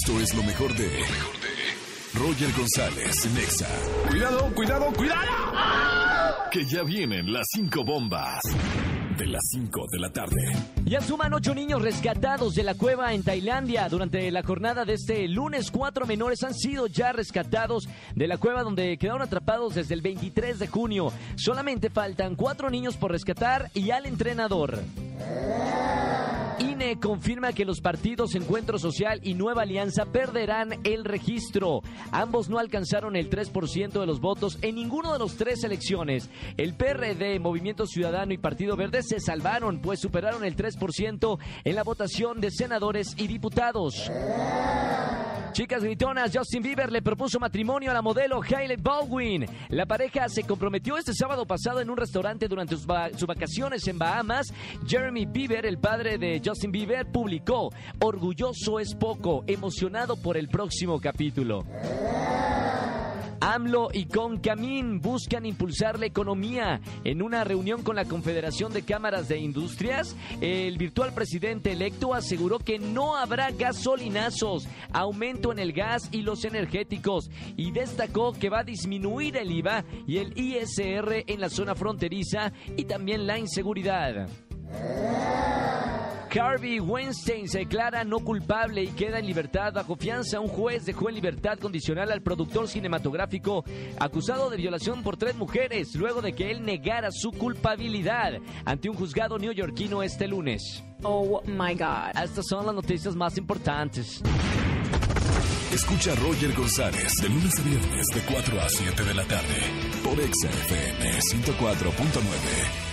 Esto es lo mejor de. Roger González, Nexa. Cuidado, cuidado, cuidado. Que ya vienen las cinco bombas. De las 5 de la tarde. Ya suman ocho niños rescatados de la cueva en Tailandia. Durante la jornada de este lunes, cuatro menores han sido ya rescatados de la cueva donde quedaron atrapados desde el 23 de junio. Solamente faltan cuatro niños por rescatar y al entrenador. Confirma que los partidos Encuentro Social y Nueva Alianza perderán el registro. Ambos no alcanzaron el 3% de los votos en ninguno de los tres elecciones. El PRD, Movimiento Ciudadano y Partido Verde se salvaron, pues superaron el 3% en la votación de senadores y diputados. Chicas gritonas, Justin Bieber le propuso matrimonio a la modelo Hailey Baldwin. La pareja se comprometió este sábado pasado en un restaurante durante sus, va- sus vacaciones en Bahamas. Jeremy Bieber, el padre de Justin Bieber, publicó, orgulloso es poco, emocionado por el próximo capítulo. AMLO y Concamín buscan impulsar la economía. En una reunión con la Confederación de Cámaras de Industrias, el virtual presidente electo aseguró que no habrá gasolinazos, aumento en el gas y los energéticos, y destacó que va a disminuir el IVA y el ISR en la zona fronteriza y también la inseguridad. Harvey Weinstein se declara no culpable y queda en libertad bajo fianza. Un juez dejó en libertad condicional al productor cinematográfico acusado de violación por tres mujeres luego de que él negara su culpabilidad ante un juzgado neoyorquino este lunes. Oh my God. Estas son las noticias más importantes. Escucha a Roger González de lunes a viernes de 4 a 7 de la tarde. Por Exa FM 104.9.